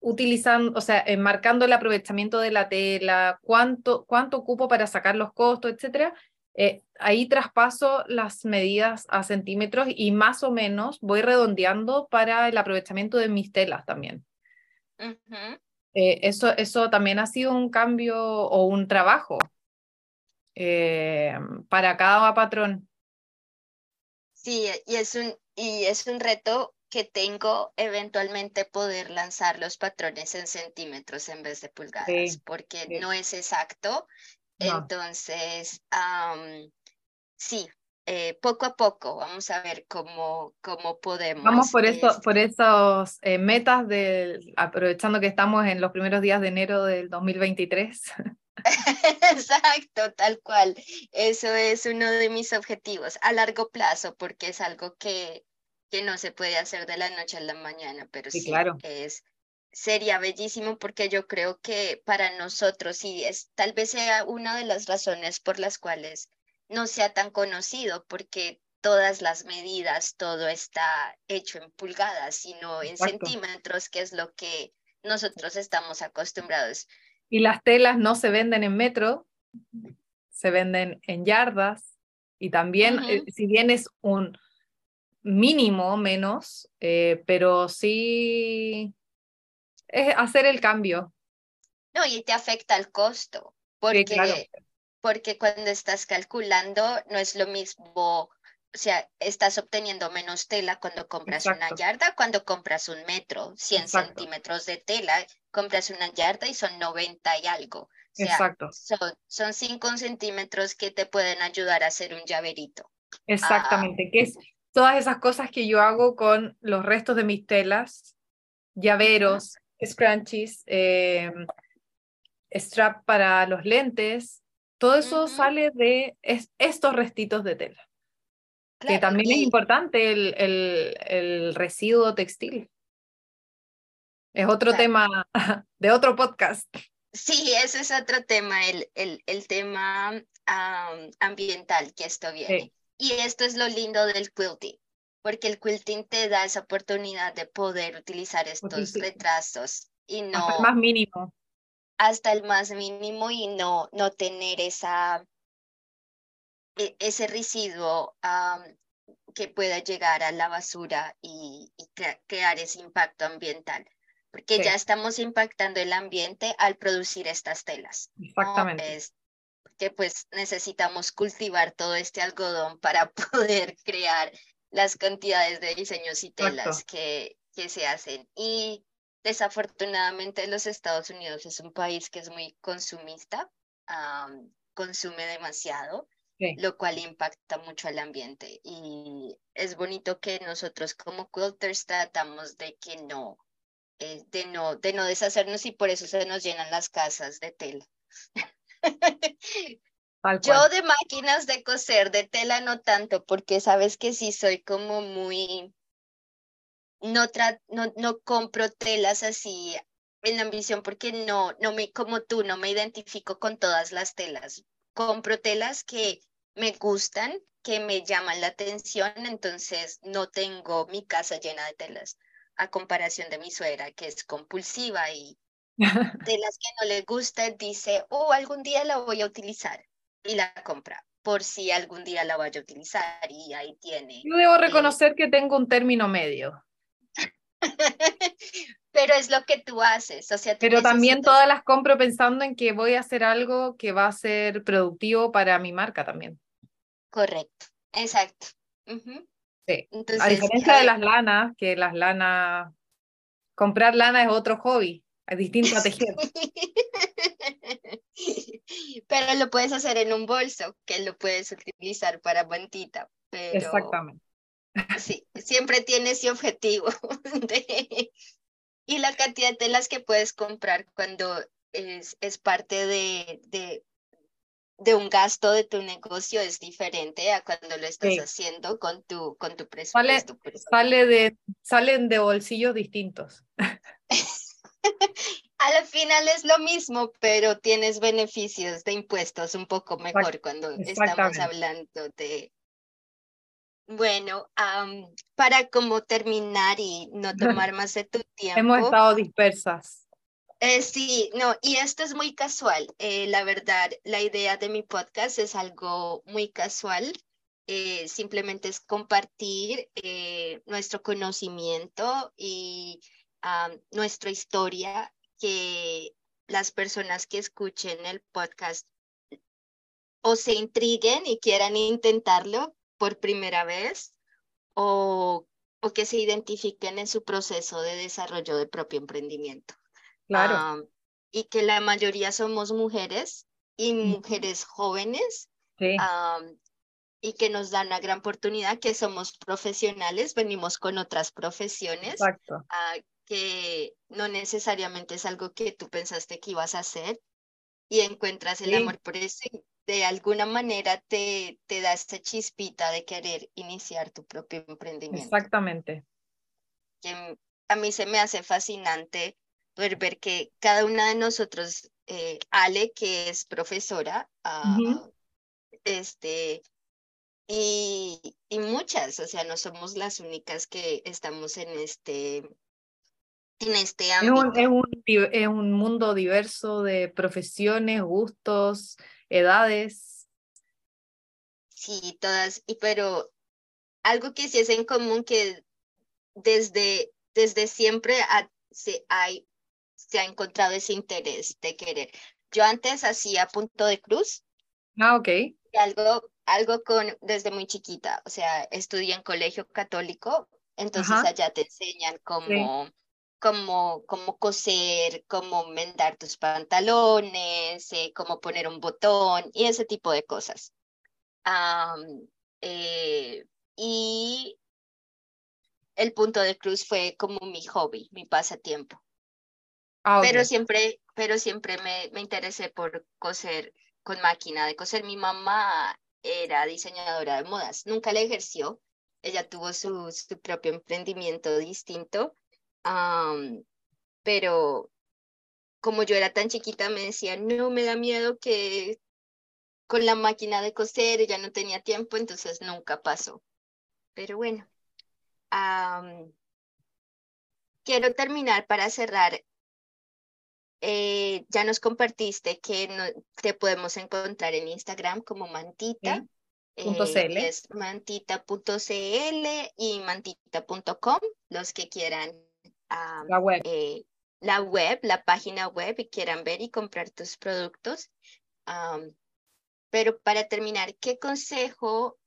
utilizando, o sea, marcando el aprovechamiento de la tela, cuánto, cuánto ocupo para sacar los costos, etcétera. ahí traspaso las medidas a centímetros y más o menos voy redondeando para el aprovechamiento de mis telas también. Eh, eso, eso también ha sido un cambio o un trabajo eh, para cada patrón. Sí, y es, un, y es un reto que tengo eventualmente poder lanzar los patrones en centímetros en vez de pulgadas, porque no es exacto. Entonces, sí, eh, poco a poco vamos a ver cómo, cómo podemos. Vamos por, eso, por esos eh, metas, de, aprovechando que estamos en los primeros días de enero del 2023. Exacto, tal cual. Eso es uno de mis objetivos a largo plazo, porque es algo que, que no se puede hacer de la noche a la mañana, pero sí, claro. es, sería bellísimo porque yo creo que para nosotros, y es, tal vez sea una de las razones por las cuales no sea tan conocido porque todas las medidas, todo está hecho en pulgadas, sino en centímetros, que es lo que nosotros estamos acostumbrados. Y las telas no se venden en metro, se venden en yardas y también, eh, si bien es un mínimo menos, eh, pero sí es hacer el cambio. No, y te afecta el costo, porque porque cuando estás calculando no es lo mismo, o sea, estás obteniendo menos tela cuando compras una yarda, cuando compras un metro, 100 centímetros de tela, compras una yarda y son 90 y algo. Exacto. Son, son 5 centímetros que te pueden ayudar a hacer un llaverito. Exactamente, que es todas esas cosas que yo hago con los restos de mis telas, llaveros, scrunchies, eh, strap para los lentes, todo eso sale de estos restitos de tela. que también es importante el, el, el, residuo textil. Es otro tema de otro podcast. Sí, ese es otro tema, el, el, el tema ambiental que esto viene. Y esto es lo lindo del quilting, porque el quilting te da esa oportunidad de poder utilizar estos retrasos y no... Hasta el más mínimo. Hasta el más mínimo y no, no tener esa, e, ese residuo que pueda llegar a la basura y, crear ese impacto ambiental. Porque ya estamos impactando el ambiente al producir estas telas. Exactamente que pues necesitamos cultivar todo este algodón para poder crear las cantidades de diseños y telas que, que se hacen. Y desafortunadamente los Estados Unidos es un país que es muy consumista, consume demasiado, lo cual impacta mucho al ambiente. Y es bonito que nosotros como quilters tratamos de que no, eh, de no, de no deshacernos y por eso se nos llenan las casas de tela. Yo de máquinas de coser, de tela no tanto, porque sabes que sí soy como muy, no, no, no compro telas así en la ambición porque no, no me, como tú, no me identifico con todas las telas. Compro telas que me gustan, que me llaman la atención, entonces no tengo mi casa llena de telas, a comparación de mi suegra, que es compulsiva y de las que no le gusta, dice, oh, algún día la voy a utilizar y la compra por si algún día la vaya a utilizar y ahí tiene. Yo debo reconocer que tengo un término medio. Pero es lo que tú haces, o sea, Pero también todas las compro pensando en que voy a hacer algo que va a ser productivo para mi marca también. Correcto, exacto. Sí. a diferencia de las lanas, que las lanas, comprar lana es otro hobby. Es distinto a tejer. Pero lo puedes hacer en un bolso, que lo puedes utilizar para mantita. Pero... Exactamente. Sí, siempre tiene ese objetivo. Y la cantidad de telas que puedes comprar cuando es, es parte de, de, de, un gasto de tu negocio es diferente a cuando lo estás haciendo con tu, con tu presupuesto. Sale, de, salen de bolsillos distintos. Al final es lo mismo, pero tienes beneficios de impuestos un poco mejor cuando estamos hablando de... Bueno, para como terminar y no tomar más de tu tiempo. Hemos estado dispersas. Eh, sí, no, y esto es muy casual. Eh, la verdad, la idea de mi podcast es algo muy casual. Eh, simplemente es compartir nuestro conocimiento y nuestra historia, que las personas que escuchen el podcast o se intriguen y quieran intentarlo por primera vez o, o que se identifiquen en su proceso de desarrollo de propio emprendimiento. Claro. y que la mayoría somos mujeres y mujeres jóvenes. y que nos dan una gran oportunidad, que somos profesionales, venimos con otras profesiones, Exacto que no necesariamente es algo que tú pensaste que ibas a hacer y encuentras el amor por eso y de alguna manera te, te da esta chispita de querer iniciar tu propio emprendimiento. Exactamente. Que a mí se me hace fascinante ver, ver que cada una de nosotros, eh, Ale, que es profesora, uh este, y, y muchas, o sea, no somos las únicas que estamos en este en este ámbito. Es un, es un, mundo diverso de profesiones, gustos, edades. Sí, todas, y pero algo que sí es en común que desde, desde siempre se, hay, se ha encontrado ese interés de querer. Yo antes hacía punto de cruz. Ah, ok. algo, algo con, desde muy chiquita, o sea, estudié en colegio católico, entonces allá te enseñan cómo como, como coser, como mendar tus pantalones, eh, como poner un botón y ese tipo de cosas. Eh, y el punto de cruz fue como mi hobby, mi pasatiempo. Ah, pero siempre, pero siempre me, me interesé por coser con máquina de coser. Mi mamá era diseñadora de modas, nunca la ejerció. Ella tuvo su, su propio emprendimiento distinto pero como yo era tan chiquita me decían, no, me da miedo que con la máquina de coser ya no tenía tiempo, entonces nunca pasó. Pero bueno, quiero terminar para cerrar. Eh, ya nos compartiste que te podemos encontrar en Instagram como Mantita. Eh, es mantita.cl y mantita.com, los que quieran la web. Eh, la web, la página web y quieran ver y comprar tus productos. pero para terminar, ¿qué consejo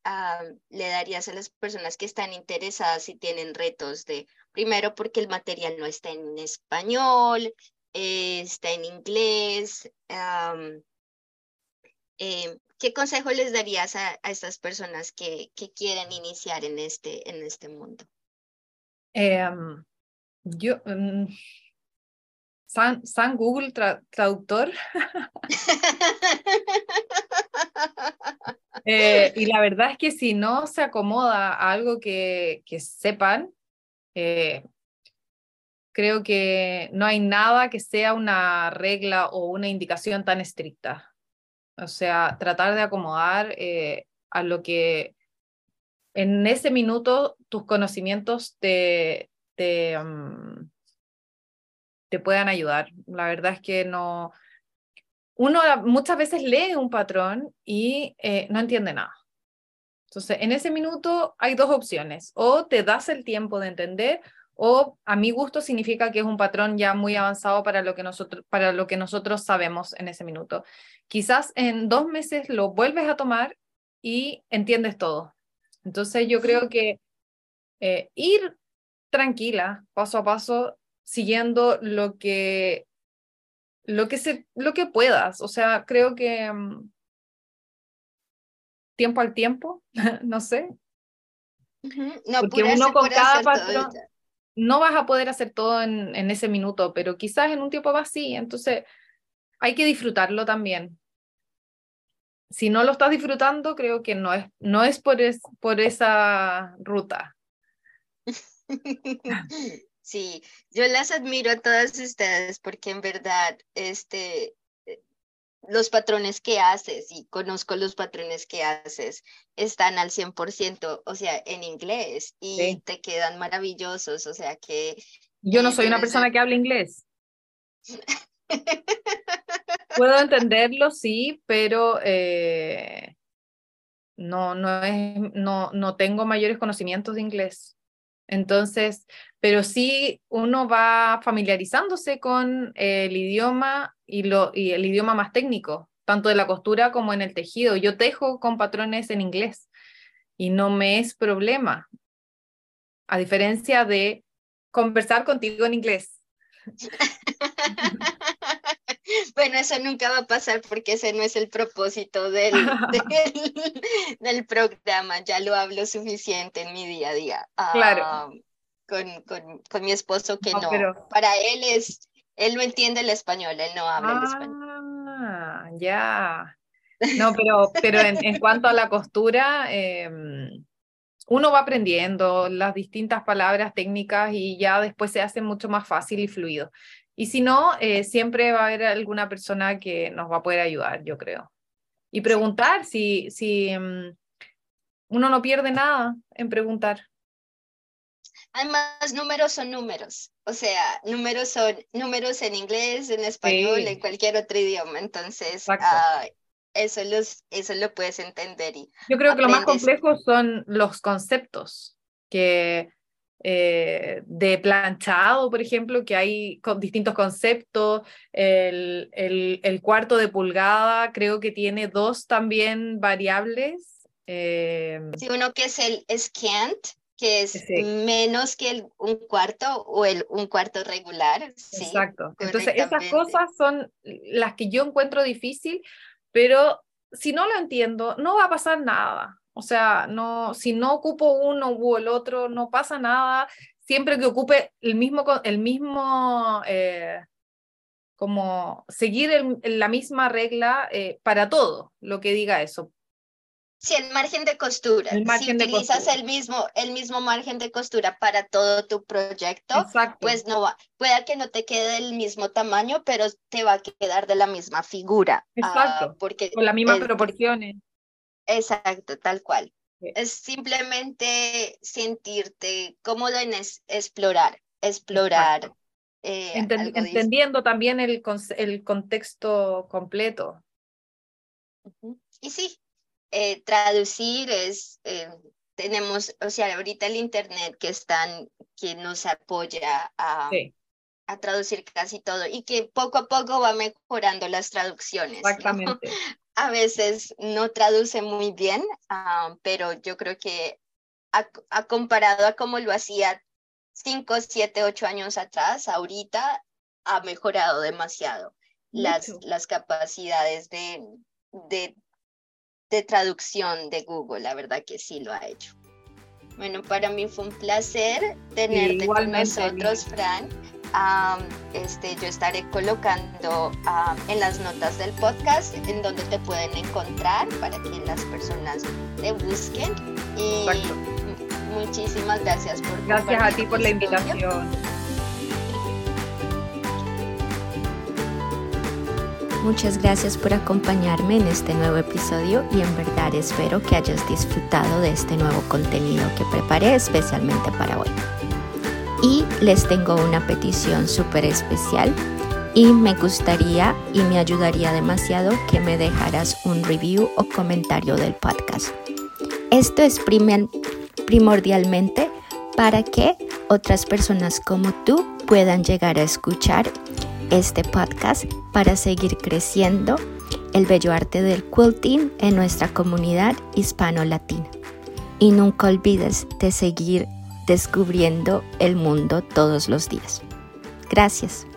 le darías a las personas que están interesadas y tienen retos de, primero porque el material no está en español, eh, está en inglés? Eh, ¿Qué consejo les darías a, a estas personas que, que, quieren iniciar en este, en este mundo? Em, yo, mm, San, San, Google Traductor. Eh, y la verdad es que si no se acomoda a algo que, que sepan, eh, creo que no hay nada que sea una regla o una indicación tan estricta. O sea, tratar de acomodar eh, a lo que en ese minuto tus conocimientos te, te, mm, te puedan ayudar. La verdad es que no... Uno muchas veces lee un patrón y eh, no entiende nada. Entonces, en ese minuto hay dos opciones. O te das el tiempo de entender o a mi gusto significa que es un patrón ya muy avanzado para lo que nosotros, para lo que nosotros sabemos en ese minuto. Quizás en dos meses lo vuelves a tomar y entiendes todo. Entonces yo creo que eh, ir tranquila, paso a paso, siguiendo lo que, lo que, se, lo que puedas. O sea, creo que mm, tiempo al tiempo, no sé. no, Porque uno con cada patrón no vas a poder hacer todo en, en, ese minuto, pero quizás en un tiempo así, entonces hay que disfrutarlo también. Si no lo estás disfrutando, creo que no es, no es por, es, por esa ruta. Sí, yo las admiro a todas ustedes porque en verdad, este, los patrones que haces, y conozco los patrones que haces, están al 100%, o sea, en inglés, y te quedan maravillosos, o sea que... Yo no eh, soy una persona que habla inglés. Puedo entenderlo, sí, pero eh, no, no, es, no, no tengo mayores conocimientos de inglés. Entonces, pero sí uno va familiarizándose con el idioma y, lo, y el idioma más técnico, tanto de la costura como en el tejido. Yo tejo con patrones en inglés y no me es problema, a diferencia de conversar contigo en inglés. Bueno, eso nunca va a pasar porque ese no es el propósito del, del, programa. Ya lo hablo suficiente en mi día a día. claro. Ah, con, con, con, mi esposo que no. Para él es, él no entiende el español, él no habla el español. Ah, ya. No, pero, pero en, en cuanto a la costura, em, uno va aprendiendo las distintas palabras técnicas y ya después se hace mucho más fácil y fluido. Y si no, eh, siempre va a haber alguna persona que nos va a poder ayudar, yo creo. Y preguntar si, si mm, uno no pierde nada en preguntar. Además, números son números. O sea, números son números en inglés, en español, en cualquier otro idioma. Entonces, uh, eso, los, eso lo puedes entender. Y Yo creo que lo más complejo son los conceptos, que eh, de planchado, por ejemplo, que hay con distintos conceptos. El, el, cuarto de pulgada creo que tiene dos también variables. Eh, sí, uno que es el scant, que es menos que el, un cuarto o el un cuarto regular. Sí, Exacto. Entonces, esas cosas son las que yo encuentro difícil, pero si no lo entiendo, no va a pasar nada. O sea, no, si no ocupo uno u el otro, no pasa nada. Siempre que ocupe el mismo, el mismo eh, como seguir la misma regla eh, para todo lo que diga eso. Sí, el margen de costura. si utilizas el mismo, el mismo margen de costura para todo tu proyecto, pues no va, pueda que no te quede del mismo tamaño, pero te va a quedar de la misma figura. Ah, exacto. porque con las mismas proporciones. Exacto, tal cual. Es simplemente sentirte cómodo en explorar, explorar. Eh, entendiendo también el, el contexto completo. Y sí, eh, traducir es, eh, tenemos, o sea, ahorita el Internet que están, que nos apoya a, a traducir casi todo y que poco a poco va mejorando las traducciones. Exactamente. A veces no traduce muy bien, ah, pero yo creo que ha, comparado a cómo lo hacía cinco, siete, ocho años atrás, ahorita ha mejorado demasiado las, las capacidades de, de de traducción de Google, la verdad que sí lo ha hecho. Bueno, para mí fue un placer tenerte con nosotros, Fran. Este, yo estaré colocando en las notas del podcast en donde te pueden encontrar para que las personas te busquen. Y muchísimas gracias por Gracias a ti por la invitación. Muchas gracias por acompañarme en este nuevo episodio y en verdad espero que hayas disfrutado de este nuevo contenido que preparé especialmente para hoy. Y les tengo una petición súper especial y me gustaría y me ayudaría demasiado que me dejaras un review o comentario del podcast. Esto es primordialmente para que otras personas como tú puedan llegar a escuchar este podcast para seguir creciendo el bello arte del quilting en nuestra comunidad hispano-latina. Y nunca olvides de seguir descubriendo el mundo todos los días. Gracias.